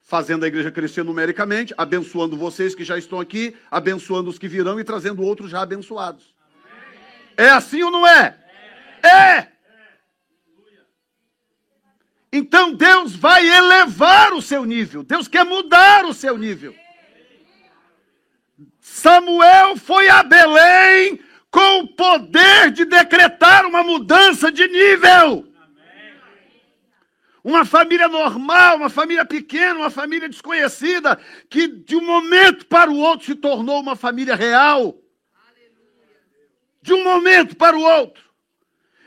Fazendo a igreja crescer numericamente, abençoando vocês que já estão aqui, abençoando os que virão e trazendo outros já abençoados. É assim ou não é? É! Então Deus vai elevar o seu nível. Deus quer mudar o seu nível. Samuel foi a Belém com o poder de decretar uma mudança de nível. Uma família normal, uma família pequena, uma família desconhecida, que de um momento para o outro se tornou uma família real. De um momento para o outro.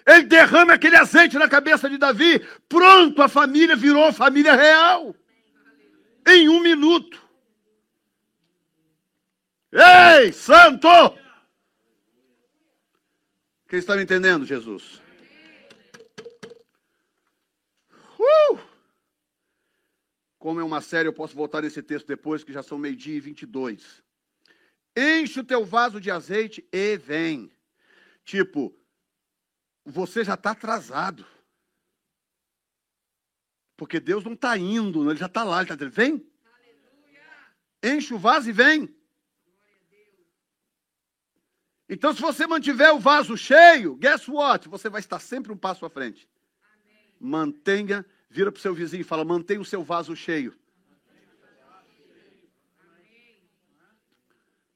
Ele derrama aquele azeite na cabeça de Davi. Pronto, a família virou família real. Em um minuto. Ei, santo! Quem está me entendendo, Jesus? Uh! Como é uma série, eu posso voltar nesse texto depois, que já são meio-dia e 22. Enche o teu vaso de azeite e vem. Tipo, você já está atrasado. Porque Deus não está indo, ele já está lá, ele está dizendo, vem. Enche o vaso e vem. Então, se você mantiver o vaso cheio, guess what? Você vai estar sempre um passo à frente. Amém. Mantenha, vira para o seu vizinho e fala: mantenha o seu vaso cheio.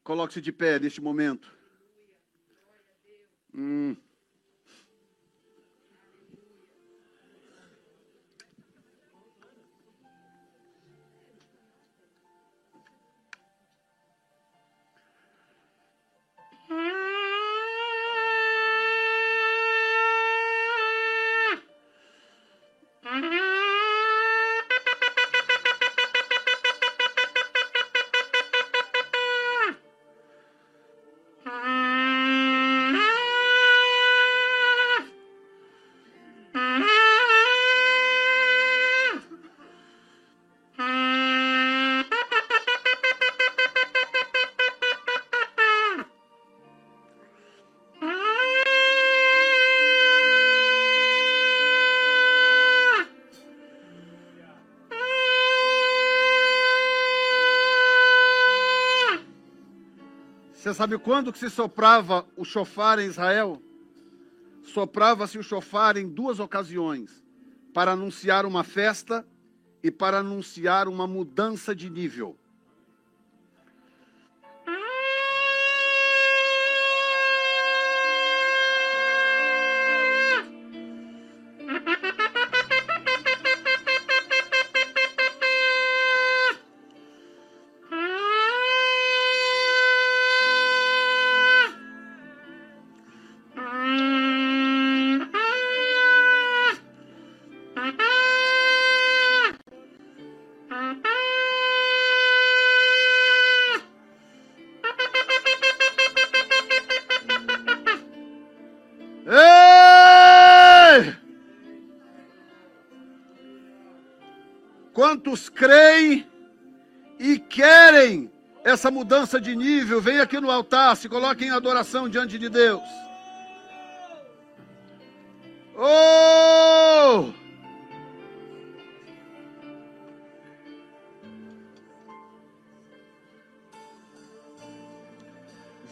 Coloque-se de pé neste momento. Hum. Você sabe quando que se soprava o chofar em Israel? Soprava-se o chofar em duas ocasiões, para anunciar uma festa e para anunciar uma mudança de nível. Creem e querem essa mudança de nível, vem aqui no altar, se coloquem em adoração diante de Deus. Oh!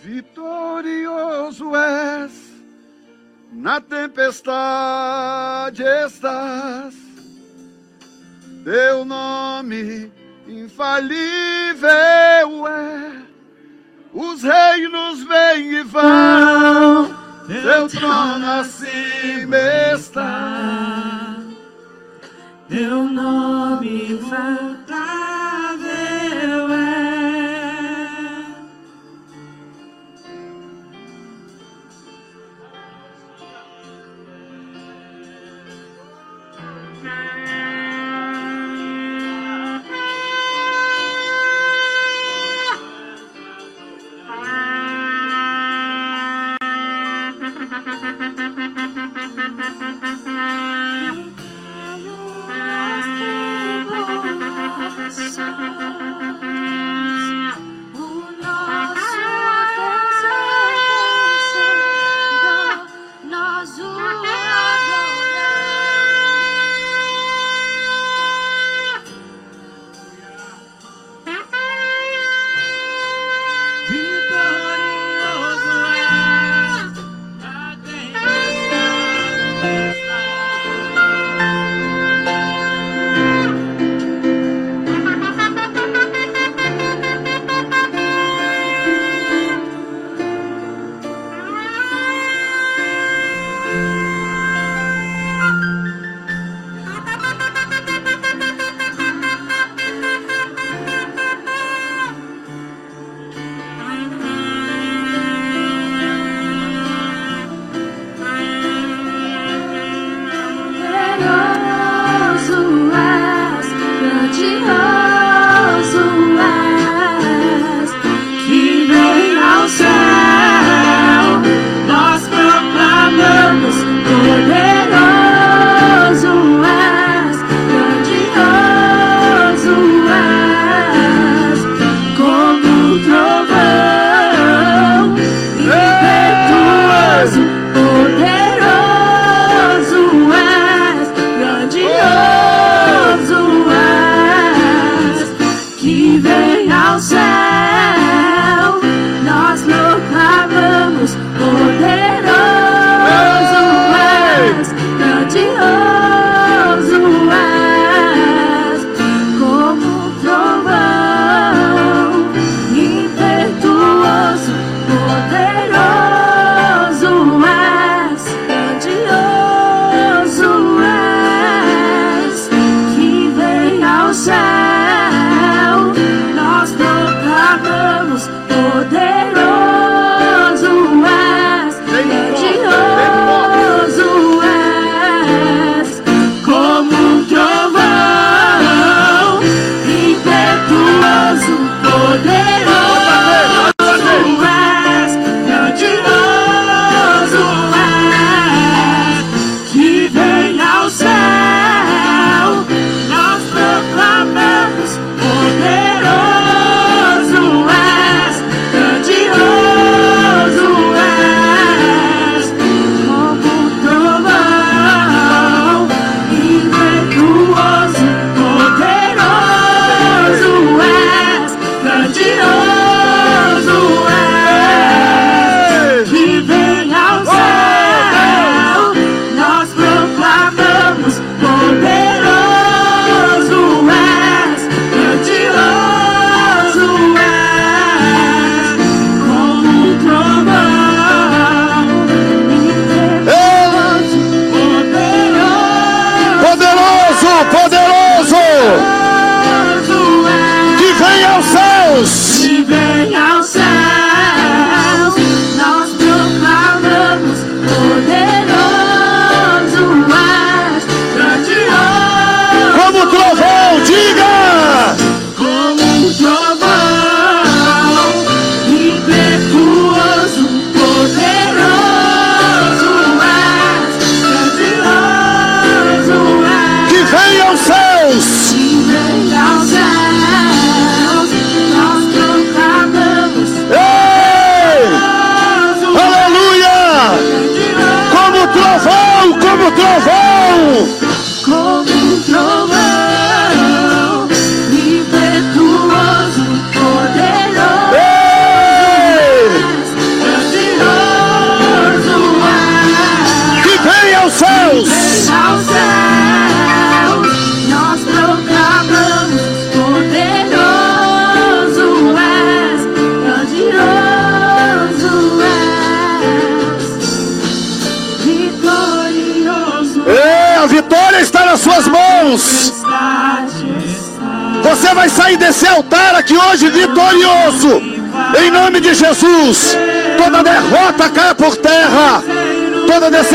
Vitorioso és, na tempestade estás teu nome infalível é. Os reinos vêm e vão, teu trono acima está. Teu nome infalível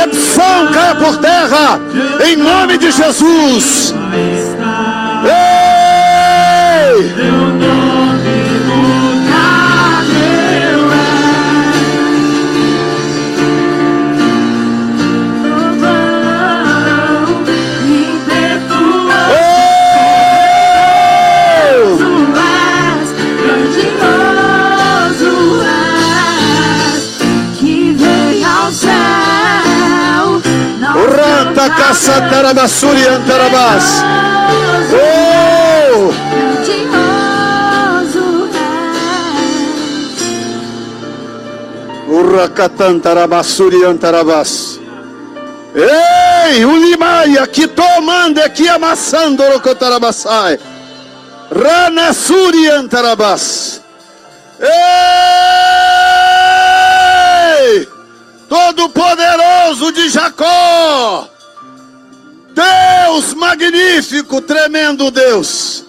decepção caia por terra. Em nome de Jesus. Satarabasuri Antarabas. Oh! Urracatantarabasuri Antarabas. Ei, Ulimaia, que tomando aqui amassando Rocotarabasai. Ranasuri Antarabas. Ei! Todo poderoso de Jacó Deus magnífico, tremendo Deus.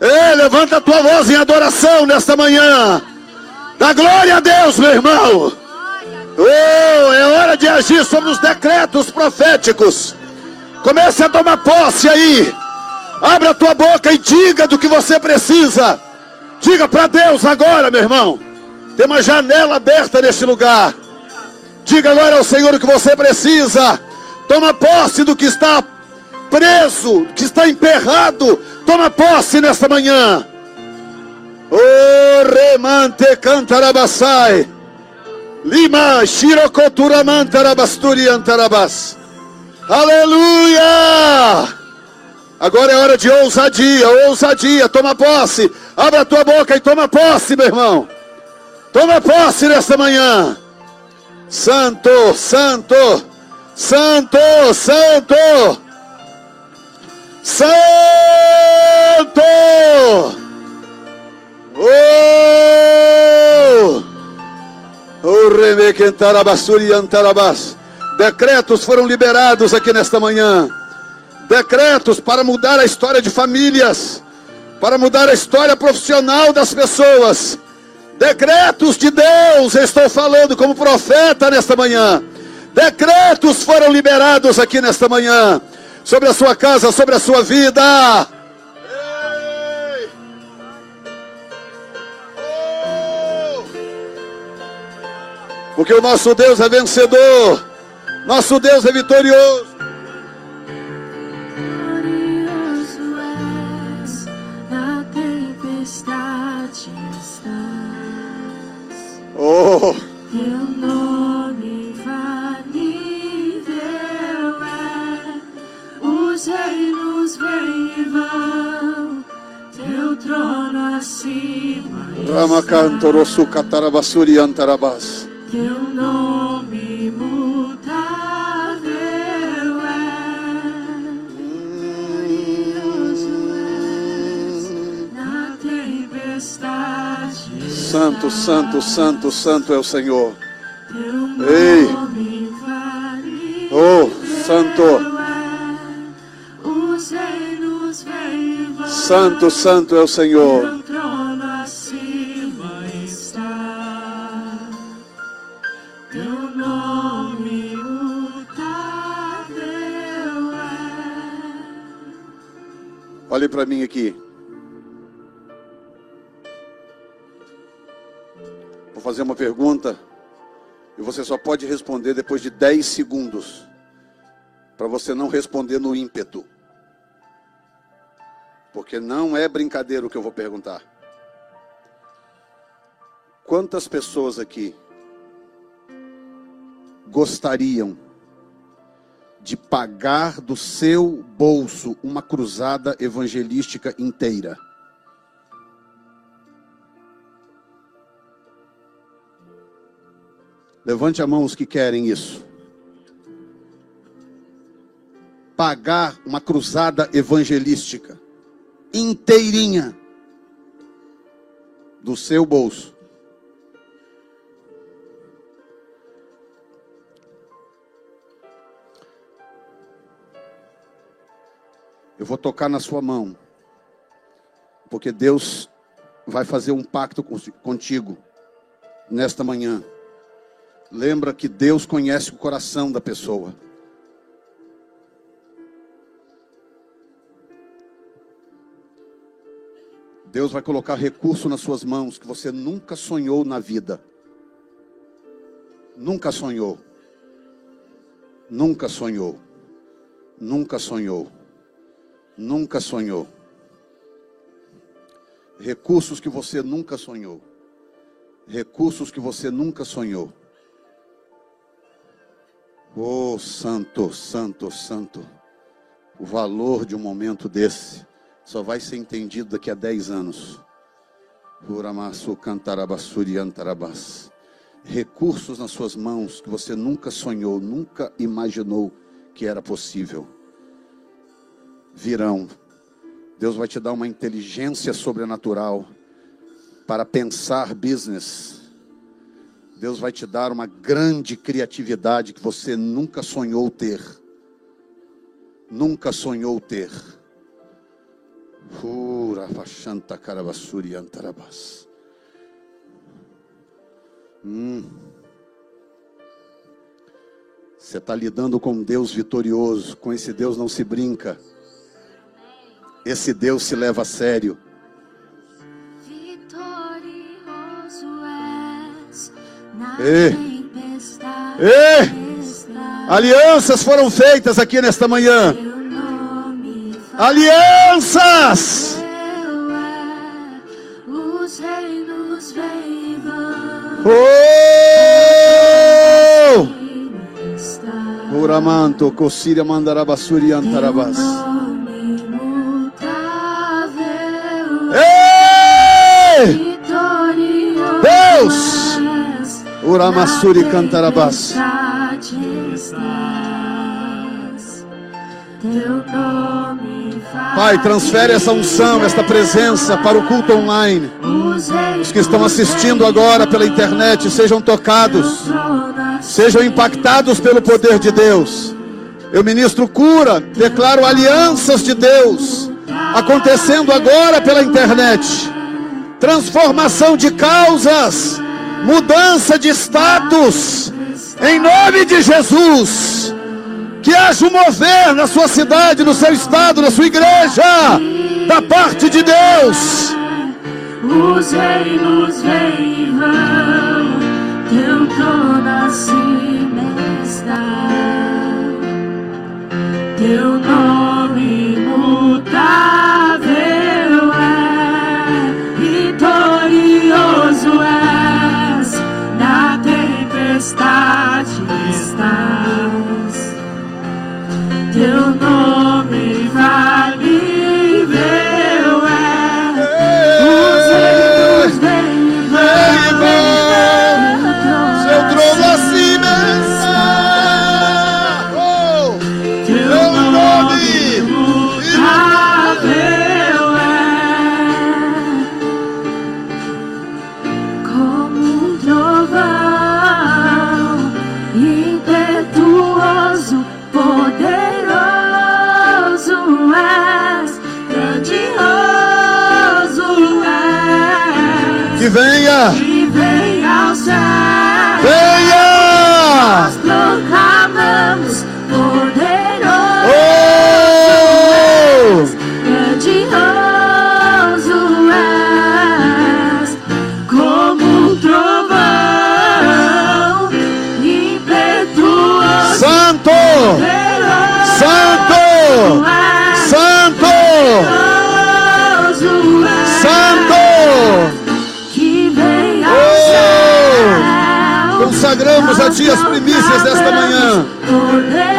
Ei, levanta a tua voz em adoração nesta manhã. Dá glória a Deus, meu irmão. Oh, é hora de agir sobre os decretos proféticos. Comece a tomar posse aí. Abra a tua boca e diga do que você precisa. Diga para Deus agora, meu irmão. Tem uma janela aberta nesse lugar. Diga agora ao Senhor o que você precisa. Toma posse do que está preso, que está emperrado, toma posse nesta manhã. O remante cantarabassai. Lima shirokoturamantarabasturia antarabas. Aleluia! Agora é hora de ousadia, ousadia, toma posse. Abra a tua boca e toma posse, meu irmão. Toma posse nesta manhã. Santo, santo, santo, santo. Santo! Oh! Decretos foram liberados aqui nesta manhã. Decretos para mudar a história de famílias, para mudar a história profissional das pessoas. Decretos de Deus, estou falando como profeta nesta manhã. Decretos foram liberados aqui nesta manhã sobre a sua casa, sobre a sua vida. Porque o nosso Deus é vencedor, nosso Deus é vitorioso. Ramakantorosu Katarabasuri Antarabas. Teu nome imutável é, na tempestade. Santo, santo, santo, santo é o Senhor. Ei. Oh, santo. Santo, santo é o Senhor. Uma pergunta e você só pode responder depois de 10 segundos. Para você não responder no ímpeto porque não é brincadeira o que eu vou perguntar. Quantas pessoas aqui gostariam de pagar do seu bolso uma cruzada evangelística inteira? Levante a mão os que querem isso. Pagar uma cruzada evangelística inteirinha do seu bolso. Eu vou tocar na sua mão, porque Deus vai fazer um pacto con- contigo nesta manhã. Lembra que Deus conhece o coração da pessoa. Deus vai colocar recurso nas suas mãos que você nunca sonhou na vida. Nunca sonhou. Nunca sonhou. Nunca sonhou. Nunca sonhou. Recursos que você nunca sonhou. Recursos que você nunca sonhou. Oh, santo, santo, santo. O valor de um momento desse só vai ser entendido daqui a 10 anos. Uramasu cantarabassuri antarabas. Recursos nas suas mãos que você nunca sonhou, nunca imaginou que era possível. Virão. Deus vai te dar uma inteligência sobrenatural para pensar business. Deus vai te dar uma grande criatividade que você nunca sonhou ter. Nunca sonhou ter. Ura vashanta karabasuri antarabas. Hum. Você está lidando com um Deus vitorioso. Com esse Deus não se brinca. Esse Deus se leva a sério. Ei. Ei! Alianças foram feitas aqui nesta manhã. Alianças! teu os reinos vêm vão. Oh! Uramanto, Kosiria Mandarabassuri teu Antarabas. Ei! Deus! Uramassuri nome Pai, transfere essa unção, esta presença para o culto online. Os que estão assistindo agora pela internet sejam tocados, sejam impactados pelo poder de Deus. Eu ministro cura, declaro alianças de Deus acontecendo agora pela internet. Transformação de causas, mudança de status, em nome de Jesus. Que haja um mover na sua cidade, no seu estado, na sua igreja, da parte de Deus. Os reinos vêm e vão, teu trono está. Teu nome que venha, vem ao céu, consagramos a Ti as primícias desta manhã.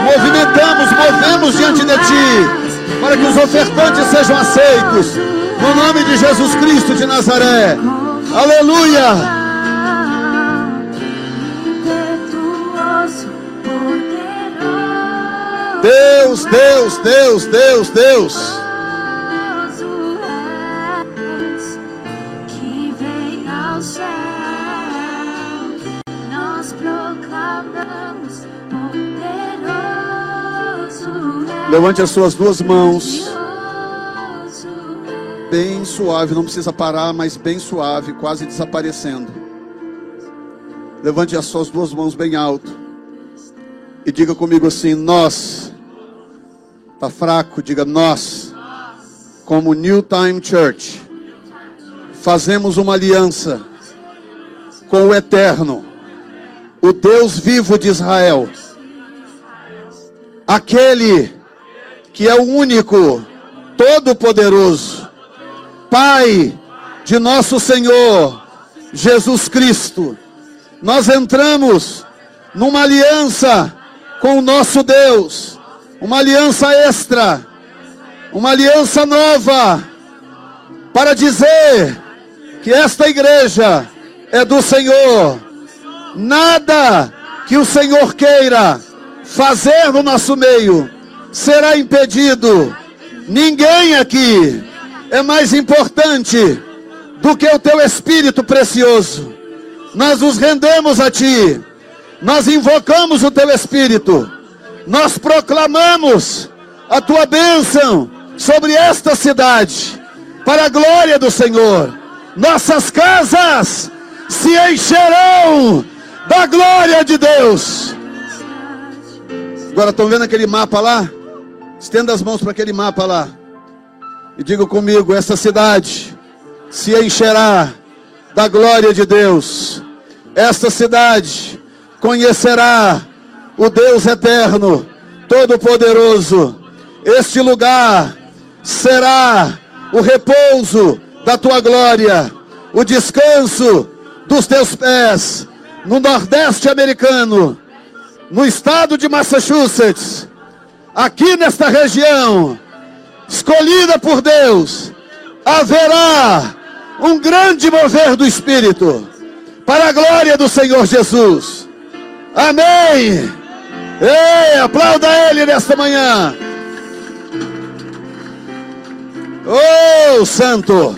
Movimentamos, movemos diante de Ti, para que os ofertantes sejam aceitos. No nome de Jesus Cristo de Nazaré. Aleluia. Deus, Deus, Deus, Deus, Deus. Levante as suas duas mãos. bem suave, não precisa parar, mas bem suave, quase desaparecendo. Levante as suas duas mãos bem alto. E diga comigo assim: Nós, tá fraco, diga nós, como New Time Church, fazemos uma aliança com o Eterno, o Deus vivo de Israel, aquele que é o único, todo-poderoso, Pai de nosso Senhor Jesus Cristo. Nós entramos numa aliança com o nosso Deus, uma aliança extra, uma aliança nova, para dizer que esta igreja é do Senhor. Nada que o Senhor queira fazer no nosso meio será impedido. Ninguém aqui é mais importante do que o teu Espírito precioso. Nós nos rendemos a Ti, nós invocamos o Teu Espírito, nós proclamamos a Tua bênção sobre esta cidade, para a glória do Senhor. Nossas casas se encherão da glória de Deus. Agora estão vendo aquele mapa lá? Estenda as mãos para aquele mapa lá. E diga comigo: essa cidade se encherá da glória de Deus. Esta cidade conhecerá o Deus eterno, todo-poderoso. Este lugar será o repouso da tua glória, o descanso dos teus pés no Nordeste americano, no estado de Massachusetts, aqui nesta região, escolhida por Deus, haverá um grande mover do Espírito, para a glória do Senhor Jesus. Amém. Ei, aplauda Ele nesta manhã. Oh, Santo.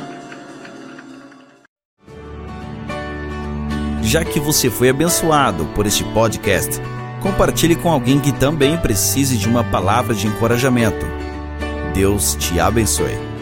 Já que você foi abençoado por este podcast, compartilhe com alguém que também precise de uma palavra de encorajamento. Deus te abençoe.